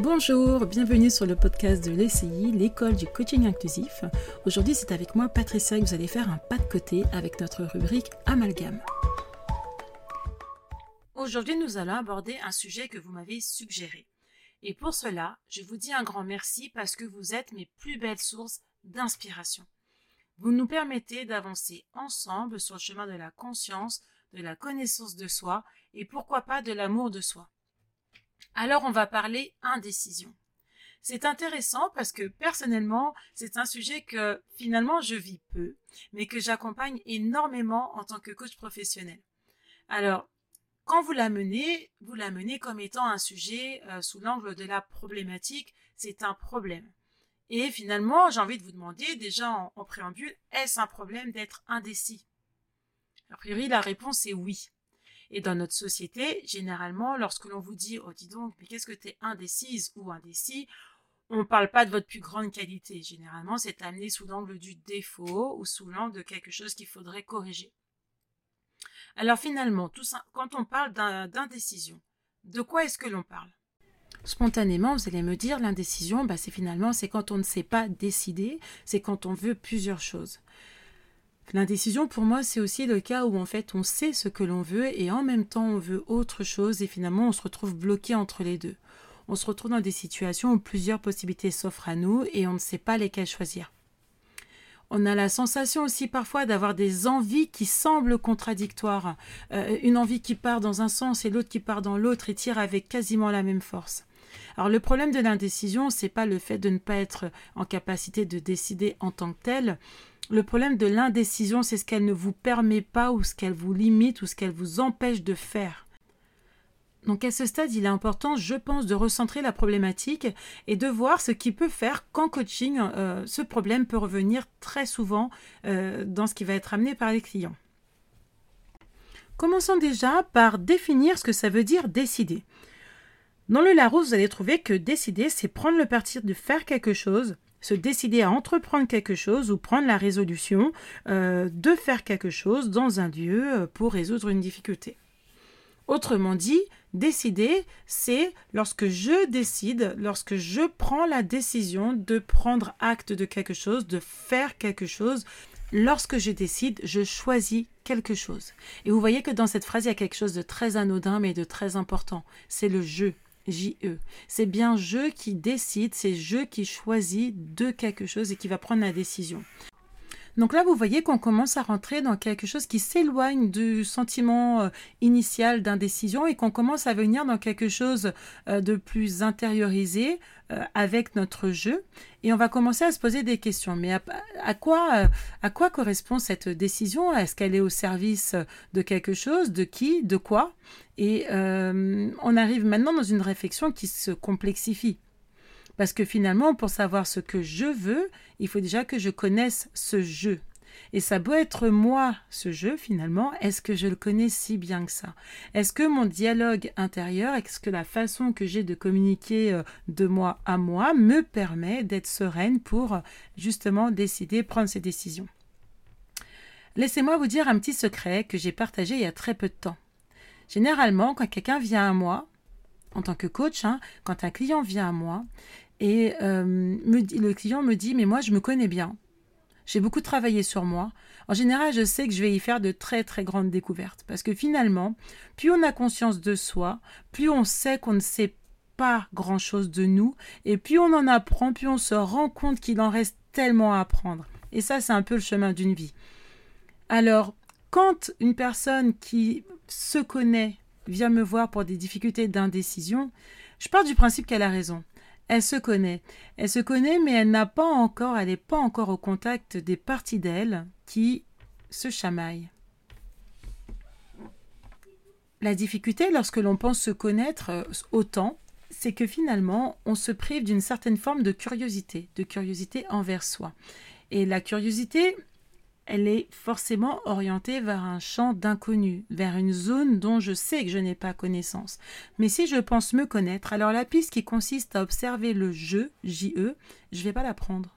Bonjour, bienvenue sur le podcast de l'ECI, l'école du coaching inclusif. Aujourd'hui, c'est avec moi Patricia que vous allez faire un pas de côté avec notre rubrique Amalgame. Aujourd'hui, nous allons aborder un sujet que vous m'avez suggéré. Et pour cela, je vous dis un grand merci parce que vous êtes mes plus belles sources d'inspiration. Vous nous permettez d'avancer ensemble sur le chemin de la conscience, de la connaissance de soi et pourquoi pas de l'amour de soi. Alors on va parler indécision. C'est intéressant parce que personnellement, c'est un sujet que finalement je vis peu, mais que j'accompagne énormément en tant que coach professionnel. Alors, quand vous l'amenez, vous l'amenez comme étant un sujet euh, sous l'angle de la problématique, c'est un problème. Et finalement, j'ai envie de vous demander déjà en, en préambule, est-ce un problème d'être indécis? A priori, la réponse est oui. Et dans notre société, généralement, lorsque l'on vous dit, oh dis donc, mais qu'est-ce que tu es indécise ou indécis, on ne parle pas de votre plus grande qualité. Généralement, c'est amené sous l'angle du défaut ou sous l'angle de quelque chose qu'il faudrait corriger. Alors finalement, quand on parle d'indécision, de quoi est-ce que l'on parle? Spontanément, vous allez me dire, l'indécision, bah, c'est finalement, c'est quand on ne sait pas décider, c'est quand on veut plusieurs choses. L'indécision, pour moi, c'est aussi le cas où en fait on sait ce que l'on veut et en même temps on veut autre chose et finalement on se retrouve bloqué entre les deux. On se retrouve dans des situations où plusieurs possibilités s'offrent à nous et on ne sait pas lesquelles choisir. On a la sensation aussi parfois d'avoir des envies qui semblent contradictoires. Euh, une envie qui part dans un sens et l'autre qui part dans l'autre et tire avec quasiment la même force. Alors le problème de l'indécision, c'est pas le fait de ne pas être en capacité de décider en tant que tel, le problème de l'indécision, c'est ce qu'elle ne vous permet pas ou ce qu'elle vous limite ou ce qu'elle vous empêche de faire. Donc à ce stade, il est important, je pense, de recentrer la problématique et de voir ce qui peut faire qu'en coaching, euh, ce problème peut revenir très souvent euh, dans ce qui va être amené par les clients. Commençons déjà par définir ce que ça veut dire décider. Dans le Larousse, vous allez trouver que décider, c'est prendre le parti de faire quelque chose, se décider à entreprendre quelque chose ou prendre la résolution euh, de faire quelque chose dans un lieu euh, pour résoudre une difficulté. Autrement dit, décider, c'est lorsque je décide, lorsque je prends la décision de prendre acte de quelque chose, de faire quelque chose. Lorsque je décide, je choisis quelque chose. Et vous voyez que dans cette phrase, il y a quelque chose de très anodin mais de très important. C'est le jeu. J-E. C'est bien je qui décide, c'est je qui choisit de quelque chose et qui va prendre la décision. Donc là, vous voyez qu'on commence à rentrer dans quelque chose qui s'éloigne du sentiment euh, initial d'indécision et qu'on commence à venir dans quelque chose euh, de plus intériorisé euh, avec notre jeu. Et on va commencer à se poser des questions. Mais à, quoi, à quoi correspond cette décision? Est-ce qu'elle est au service de quelque chose? De qui? De quoi? Et on arrive maintenant dans une réflexion qui se complexifie. Parce que finalement, pour savoir ce que je veux, il faut déjà que je connaisse ce jeu. Et ça doit être moi, ce jeu, finalement, est-ce que je le connais si bien que ça? Est-ce que mon dialogue intérieur, est-ce que la façon que j'ai de communiquer euh, de moi à moi me permet d'être sereine pour justement décider, prendre ces décisions? Laissez-moi vous dire un petit secret que j'ai partagé il y a très peu de temps. Généralement, quand quelqu'un vient à moi, en tant que coach, hein, quand un client vient à moi, et euh, le client me dit, mais moi, je me connais bien. J'ai beaucoup travaillé sur moi. En général, je sais que je vais y faire de très très grandes découvertes. Parce que finalement, plus on a conscience de soi, plus on sait qu'on ne sait pas grand-chose de nous, et plus on en apprend, plus on se rend compte qu'il en reste tellement à apprendre. Et ça, c'est un peu le chemin d'une vie. Alors, quand une personne qui se connaît vient me voir pour des difficultés d'indécision, je pars du principe qu'elle a raison. Elle se connaît. Elle se connaît, mais elle n'a pas encore, elle n'est pas encore au contact des parties d'elle qui se chamaillent. La difficulté lorsque l'on pense se connaître euh, autant, c'est que finalement, on se prive d'une certaine forme de curiosité, de curiosité envers soi. Et la curiosité, elle est forcément orientée vers un champ d'inconnu, vers une zone dont je sais que je n'ai pas connaissance. Mais si je pense me connaître, alors la piste qui consiste à observer le je, J-E, je ne vais pas l'apprendre.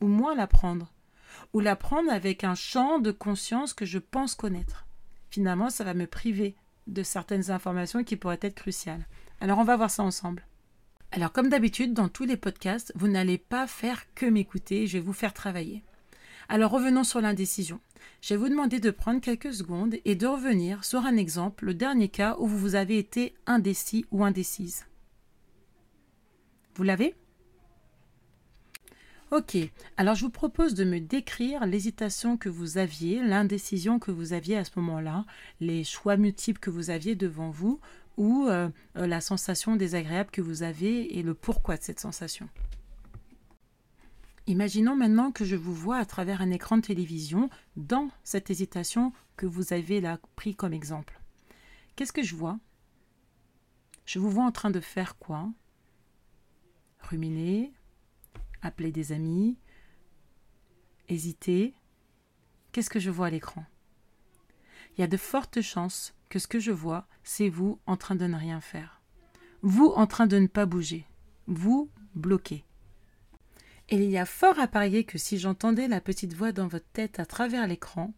Ou moins l'apprendre. Ou l'apprendre avec un champ de conscience que je pense connaître. Finalement, ça va me priver de certaines informations qui pourraient être cruciales. Alors on va voir ça ensemble. Alors comme d'habitude, dans tous les podcasts, vous n'allez pas faire que m'écouter, je vais vous faire travailler. Alors revenons sur l'indécision. Je vais vous demander de prendre quelques secondes et de revenir sur un exemple, le dernier cas où vous avez été indécis ou indécise. Vous l'avez? Ok, alors je vous propose de me décrire l'hésitation que vous aviez, l'indécision que vous aviez à ce moment-là, les choix multiples que vous aviez devant vous, ou euh, euh, la sensation désagréable que vous avez et le pourquoi de cette sensation. Imaginons maintenant que je vous vois à travers un écran de télévision dans cette hésitation que vous avez là pris comme exemple. Qu'est-ce que je vois? Je vous vois en train de faire quoi? Ruminer, appeler des amis, hésiter. Qu'est-ce que je vois à l'écran? Il y a de fortes chances que ce que je vois, c'est vous en train de ne rien faire. Vous en train de ne pas bouger. Vous bloqué. Et il y a fort à parier que si j'entendais la petite voix dans votre tête à travers l'écran,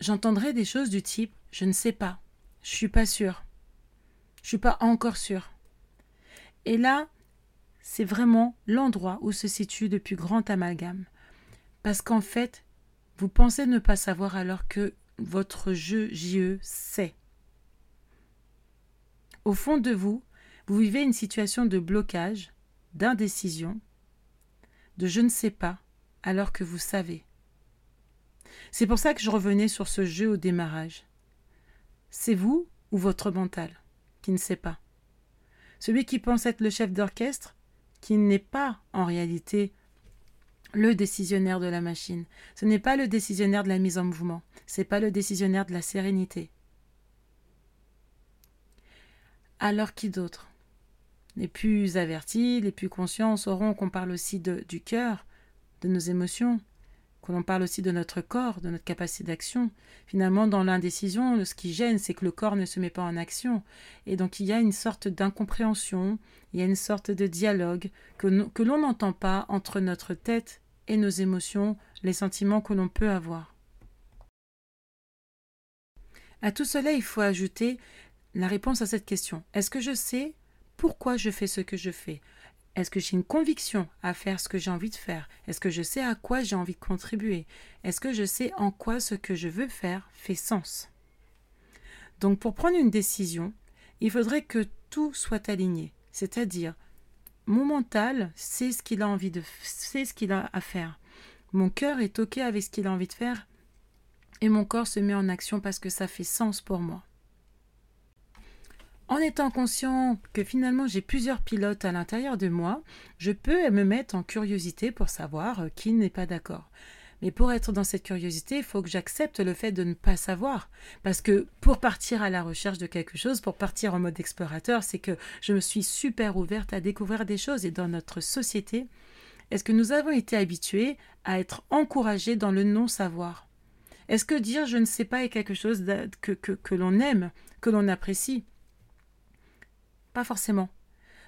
j'entendrais des choses du type je ne sais pas, je suis pas sûr, je suis pas encore sûr. Et là, c'est vraiment l'endroit où se situe le plus grand amalgame. Parce qu'en fait, vous pensez ne pas savoir alors que votre jeu JE sait. Au fond de vous, vous vivez une situation de blocage, d'indécision, de je ne sais pas, alors que vous savez. C'est pour ça que je revenais sur ce jeu au démarrage. C'est vous ou votre mental qui ne sait pas? Celui qui pense être le chef d'orchestre qui n'est pas en réalité le décisionnaire de la machine. Ce n'est pas le décisionnaire de la mise en mouvement. Ce n'est pas le décisionnaire de la sérénité. Alors qui d'autre? Les plus avertis, les plus conscients sauront qu'on parle aussi de, du cœur, de nos émotions, que l'on parle aussi de notre corps, de notre capacité d'action. Finalement, dans l'indécision, ce qui gêne, c'est que le corps ne se met pas en action. Et donc, il y a une sorte d'incompréhension, il y a une sorte de dialogue que, que l'on n'entend pas entre notre tête et nos émotions, les sentiments que l'on peut avoir. À tout cela, il faut ajouter la réponse à cette question. Est-ce que je sais pourquoi je fais ce que je fais? Est-ce que j'ai une conviction à faire ce que j'ai envie de faire? Est-ce que je sais à quoi j'ai envie de contribuer? Est-ce que je sais en quoi ce que je veux faire fait sens? Donc pour prendre une décision, il faudrait que tout soit aligné, c'est-à-dire mon mental sait ce qu'il a envie de sait ce qu'il a à faire. Mon cœur est OK avec ce qu'il a envie de faire et mon corps se met en action parce que ça fait sens pour moi en étant conscient que finalement j'ai plusieurs pilotes à l'intérieur de moi, je peux me mettre en curiosité pour savoir euh, qui n'est pas d'accord. Mais pour être dans cette curiosité, il faut que j'accepte le fait de ne pas savoir. Parce que pour partir à la recherche de quelque chose, pour partir en mode explorateur, c'est que je me suis super ouverte à découvrir des choses. Et dans notre société, est-ce que nous avons été habitués à être encouragés dans le non-savoir? Est-ce que dire je ne sais pas est quelque chose que, que, que l'on aime, que l'on apprécie? Pas forcément.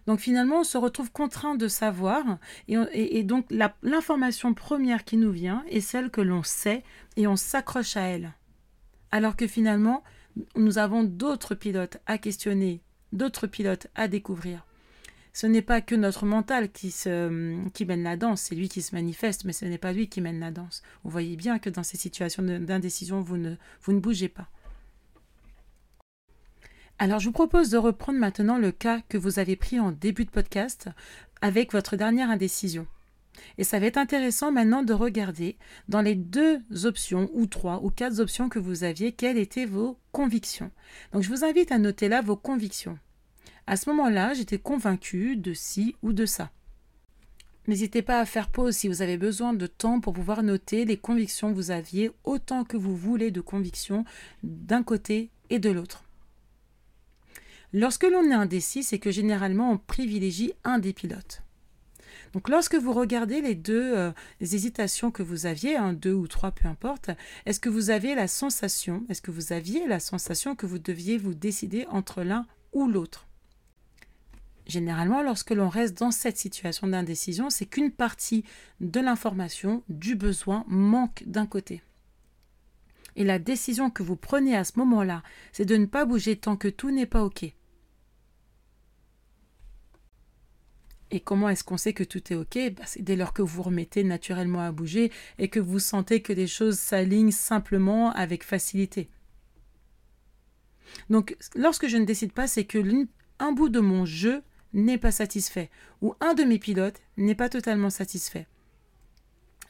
Donc finalement, on se retrouve contraint de savoir, et, donc l'information première qui nous vient est celle que l'on sait, et on s'accroche à elle. Alors que finalement, nous avons d'autres pilotes à questionner, d'autres pilotes à découvrir. Ce n'est pas que notre mental qui, mène la danse, c'est lui qui se manifeste, mais ce n'est pas lui qui mène la danse. Vous voyez bien que dans ces situations d'indécision, vous ne bougez pas. Alors je vous propose de reprendre maintenant le cas que vous avez pris en début de podcast avec votre dernière indécision. Et ça va être intéressant maintenant de regarder dans les deux options ou trois ou quatre options que vous aviez, quelles étaient vos convictions. Donc je vous invite à noter là vos convictions. À ce moment-là, j'étais convaincue de ci ou de ça. N'hésitez pas à faire pause si vous avez besoin de temps pour pouvoir noter les convictions que vous aviez, autant que vous voulez de convictions d'un côté et de l'autre. Lorsque l'on est indécis, c'est que généralement on privilégie un des pilotes. Donc lorsque vous regardez les deux euh, hésitations que vous aviez, un, deux ou trois, peu importe, est-ce que vous avez la sensation, est-ce que vous aviez la sensation que vous deviez vous décider entre l'un ou l'autre? Généralement, lorsque l'on reste dans cette situation d'indécision, c'est qu'une partie de l'information, du besoin, manque d'un côté. Et la décision que vous prenez à ce moment-là, c'est de ne pas bouger tant que tout n'est pas OK. Et comment est-ce qu'on sait que tout est OK? Bah, C'est dès lors que vous remettez naturellement à bouger et que vous sentez que les choses s'alignent simplement avec facilité. Donc, lorsque je ne décide pas, c'est que un bout de mon jeu n'est pas satisfait ou un de mes pilotes n'est pas totalement satisfait.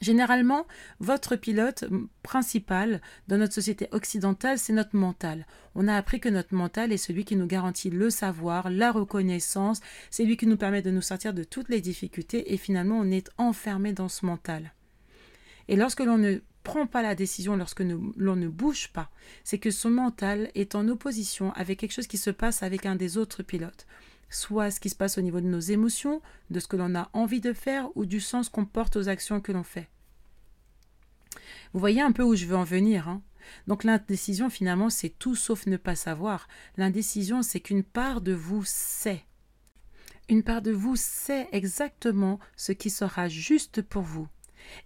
Généralement, votre pilote principal dans notre société occidentale, c'est notre mental. On a appris que notre mental est celui qui nous garantit le savoir, la reconnaissance, c'est lui qui nous permet de nous sortir de toutes les difficultés et finalement on est enfermé dans ce mental. Et lorsque l'on ne prend pas la décision, lorsque l'on ne bouge pas, c'est que son mental est en opposition avec quelque chose qui se passe avec un des autres pilotes soit ce qui se passe au niveau de nos émotions, de ce que l'on a envie de faire ou du sens qu'on porte aux actions que l'on fait. Vous voyez un peu où je veux en venir. Hein Donc l'indécision, finalement, c'est tout sauf ne pas savoir. L'indécision, c'est qu'une part de vous sait. Une part de vous sait exactement ce qui sera juste pour vous.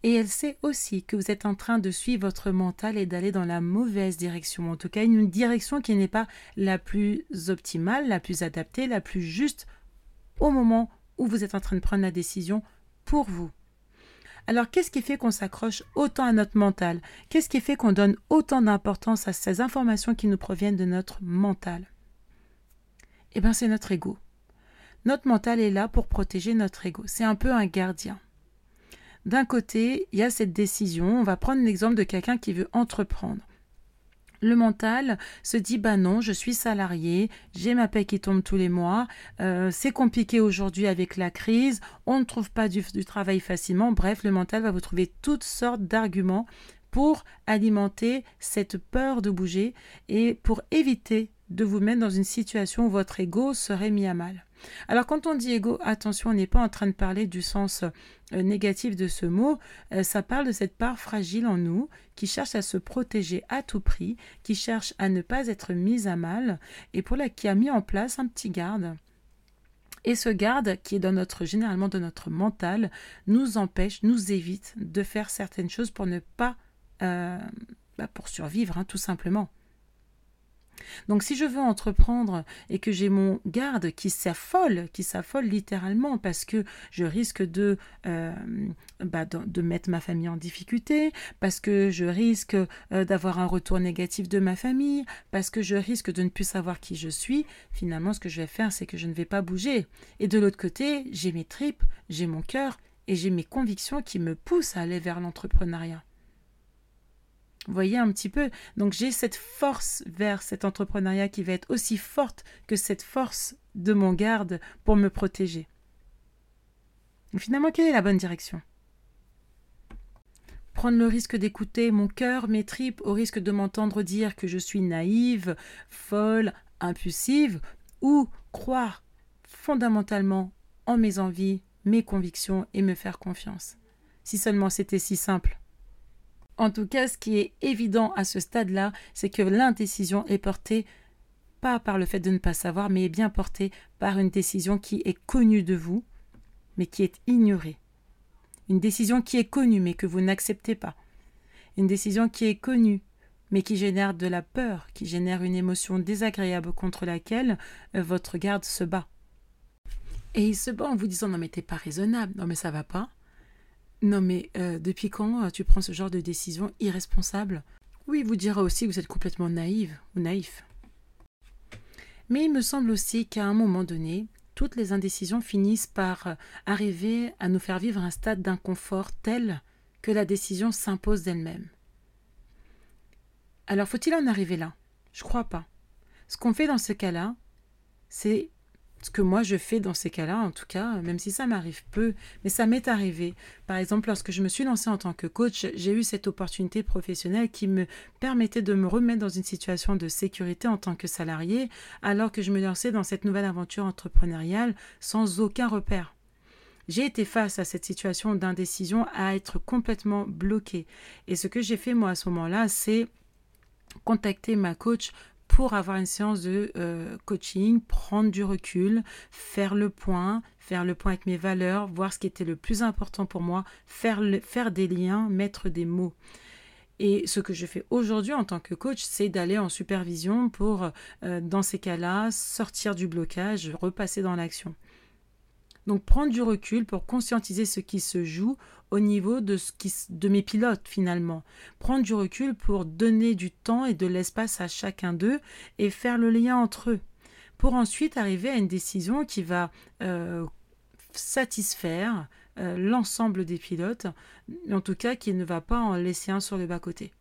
Et elle sait aussi que vous êtes en train de suivre votre mental et d'aller dans la mauvaise direction, en tout cas une direction qui n'est pas la plus optimale, la plus adaptée, la plus juste au moment où vous êtes en train de prendre la décision pour vous. Alors qu'est-ce qui fait qu'on s'accroche autant à notre mental? Qu'est-ce qui fait qu'on donne autant d'importance à ces informations qui nous proviennent de notre mental? Eh bien c'est notre ego. Notre mental est là pour protéger notre ego. C'est un peu un gardien. D'un côté, il y a cette décision. On va prendre l'exemple de quelqu'un qui veut entreprendre. Le mental se dit bah non, je suis salarié, j'ai ma paie qui tombe tous les mois, euh, c'est compliqué aujourd'hui avec la crise, on ne trouve pas du, du travail facilement. Bref, le mental va vous trouver toutes sortes d'arguments pour alimenter cette peur de bouger et pour éviter de vous mettre dans une situation où votre ego serait mis à mal. Alors quand on dit ego, attention, on n'est pas en train de parler du sens euh, négatif de ce mot, euh, ça parle de cette part fragile en nous qui cherche à se protéger à tout prix, qui cherche à ne pas être mise à mal et pour la qui a mis en place un petit garde. Et ce garde, qui est dans notre, généralement dans notre mental, nous empêche, nous évite de faire certaines choses pour ne pas, euh, bah, pour survivre, hein, tout simplement. Donc si je veux entreprendre et que j'ai mon garde qui s'affole, qui s'affole littéralement parce que je risque de, euh, bah, mettre ma famille en difficulté, parce que je risque euh, d'avoir un retour négatif de ma famille, parce que je risque de ne plus savoir qui je suis, finalement ce que je vais faire c'est que je ne vais pas bouger. Et de l'autre côté, j'ai mes tripes, j'ai mon cœur et j'ai mes convictions qui me poussent à aller vers l'entrepreneuriat. Voyez un petit peu Donc j'ai cette force vers cet entrepreneuriat qui va être aussi forte que cette force de mon garde pour me protéger. finalement, quelle est la bonne direction? Prendre le risque d'écouter mon cœur, mes tripes, au risque de m'entendre dire que je suis naïve, folle, impulsive, ou croire fondamentalement en mes envies, mes convictions et me faire confiance. Si seulement c'était si simple. En tout cas, ce qui est évident à ce stade-là, c'est que l'indécision est portée pas par le fait de ne pas savoir, mais est bien portée par une décision qui est connue de vous, mais qui est ignorée. Une décision qui est connue, mais que vous n'acceptez pas. Une décision qui est connue, mais qui génère de la peur, qui génère une émotion désagréable contre laquelle euh, votre garde se bat. Et il se bat en vous disant non mais t'es pas raisonnable, non mais ça va pas, non, mais euh, depuis quand euh, tu prends ce genre de décision irresponsable? Oui, il vous dira aussi que vous êtes complètement naïve ou naïf. Mais il me semble aussi qu'à un moment donné, toutes les indécisions finissent par euh, arriver à nous faire vivre un stade d'inconfort tel que la décision s'impose d'elle-même. Alors faut-il en arriver là? Je crois pas. Ce qu'on fait dans ce cas-là, c'est ce que moi je fais dans ces cas-là, en tout cas, même si ça m'arrive peu, mais ça m'est arrivé. Par exemple, lorsque je me suis lancée en tant que coach, j'ai eu cette opportunité professionnelle qui me permettait de me remettre dans une situation de sécurité en tant que salarié, alors que je me lançais dans cette nouvelle aventure entrepreneuriale sans aucun repère. J'ai été face à cette situation d'indécision, à être complètement bloquée. Et ce que j'ai fait moi à ce moment-là, c'est contacter ma coach pour avoir une séance de euh, coaching, prendre du recul, faire le point, faire le point avec mes valeurs, voir ce qui était le plus important pour moi, faire, des liens, mettre des mots. Et ce que je fais aujourd'hui en tant que coach, c'est d'aller en supervision pour, euh, dans ces cas-là, sortir du blocage, repasser dans l'action. Donc prendre du recul pour conscientiser ce qui se joue au niveau de, ce qui, de mes pilotes finalement. Prendre du recul pour donner du temps et de l'espace à chacun d'eux et faire le lien entre eux. Pour ensuite arriver à une décision qui va euh, satisfaire euh, l'ensemble des pilotes, en tout cas qui ne va pas en laisser un sur le bas-côté.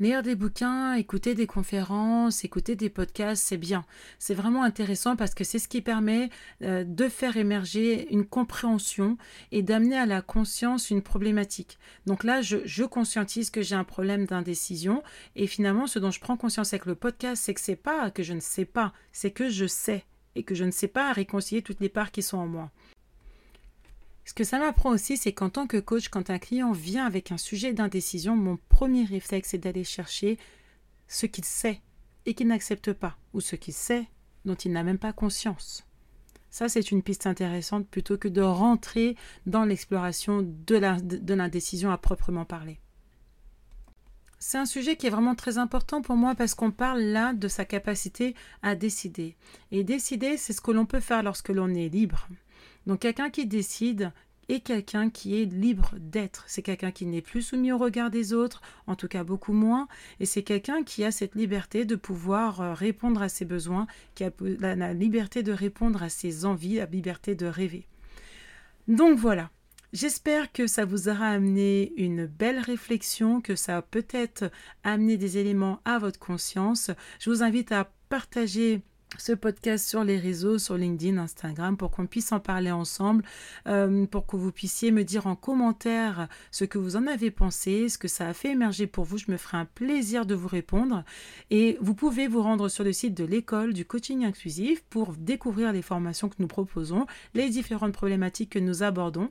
Lire des bouquins, écouter des conférences, écouter des podcasts, c'est bien. C'est vraiment intéressant parce que c'est ce qui permet euh, de faire émerger une compréhension et d'amener à la conscience une problématique. Donc là, je, conscientise que j'ai un problème d'indécision et finalement, ce dont je prends conscience avec le podcast, c'est que c'est pas que je ne sais pas, c'est que je sais et que je ne sais pas réconcilier toutes les parts qui sont en moi. Ce que ça m'apprend aussi, c'est qu'en tant que coach, quand un client vient avec un sujet d'indécision, mon premier réflexe est d'aller chercher ce qu'il sait et qu'il n'accepte pas, ou ce qu'il sait dont il n'a même pas conscience. Ça, c'est une piste intéressante plutôt que de rentrer dans l'exploration de l'indécision à proprement parler. C'est un sujet qui est vraiment très important pour moi parce qu'on parle là de sa capacité à décider. Et décider, c'est ce que l'on peut faire lorsque l'on est libre. Donc quelqu'un qui décide est quelqu'un qui est libre d'être. C'est quelqu'un qui n'est plus soumis au regard des autres, en tout cas beaucoup moins, et c'est quelqu'un qui a cette liberté de pouvoir euh, répondre à ses besoins, qui a la liberté de répondre à ses envies, la liberté de rêver. Donc voilà, J'espère que ça vous aura amené une belle réflexion, que ça a peut-être amené des éléments à votre conscience. Je vous invite à partager ce podcast sur les réseaux, sur LinkedIn, Instagram, pour qu'on puisse en parler ensemble, euh, pour que vous puissiez me dire en commentaire ce que vous en avez pensé, ce que ça a fait émerger pour vous. Je me ferai un plaisir de vous répondre. Et vous pouvez vous rendre sur le site de l'école du coaching inclusif pour découvrir les formations que nous proposons, les différentes problématiques que nous abordons.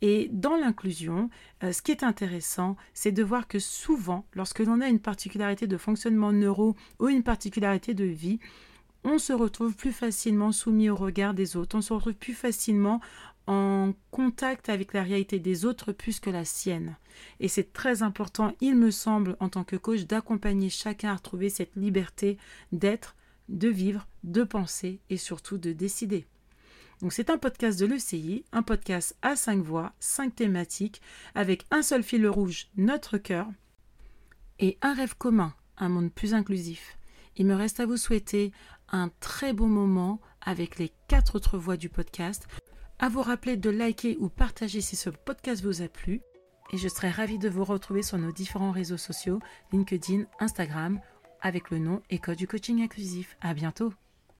Et dans l'inclusion, euh, ce qui est intéressant, c'est de voir que souvent, lorsque l'on a une particularité de fonctionnement neuro ou une particularité de vie, on se retrouve plus facilement soumis au regard des autres, on se retrouve plus facilement en contact avec la réalité des autres plus que la sienne. Et c'est très important, il me semble, en tant que coach, d'accompagner chacun à retrouver cette liberté d'être, de vivre, de penser et surtout de décider. Donc c'est un podcast de l'ECI, un podcast à cinq voix, cinq thématiques, avec un seul fil rouge, notre cœur, et un rêve commun, un monde plus inclusif. Il me reste à vous souhaiter un très beau moment avec les quatre autres voix du podcast. À vous rappeler de liker ou partager si ce podcast vous a plu. Et je serai ravie de vous retrouver sur nos différents réseaux sociaux, LinkedIn, Instagram, avec le nom École du coaching inclusif. À bientôt!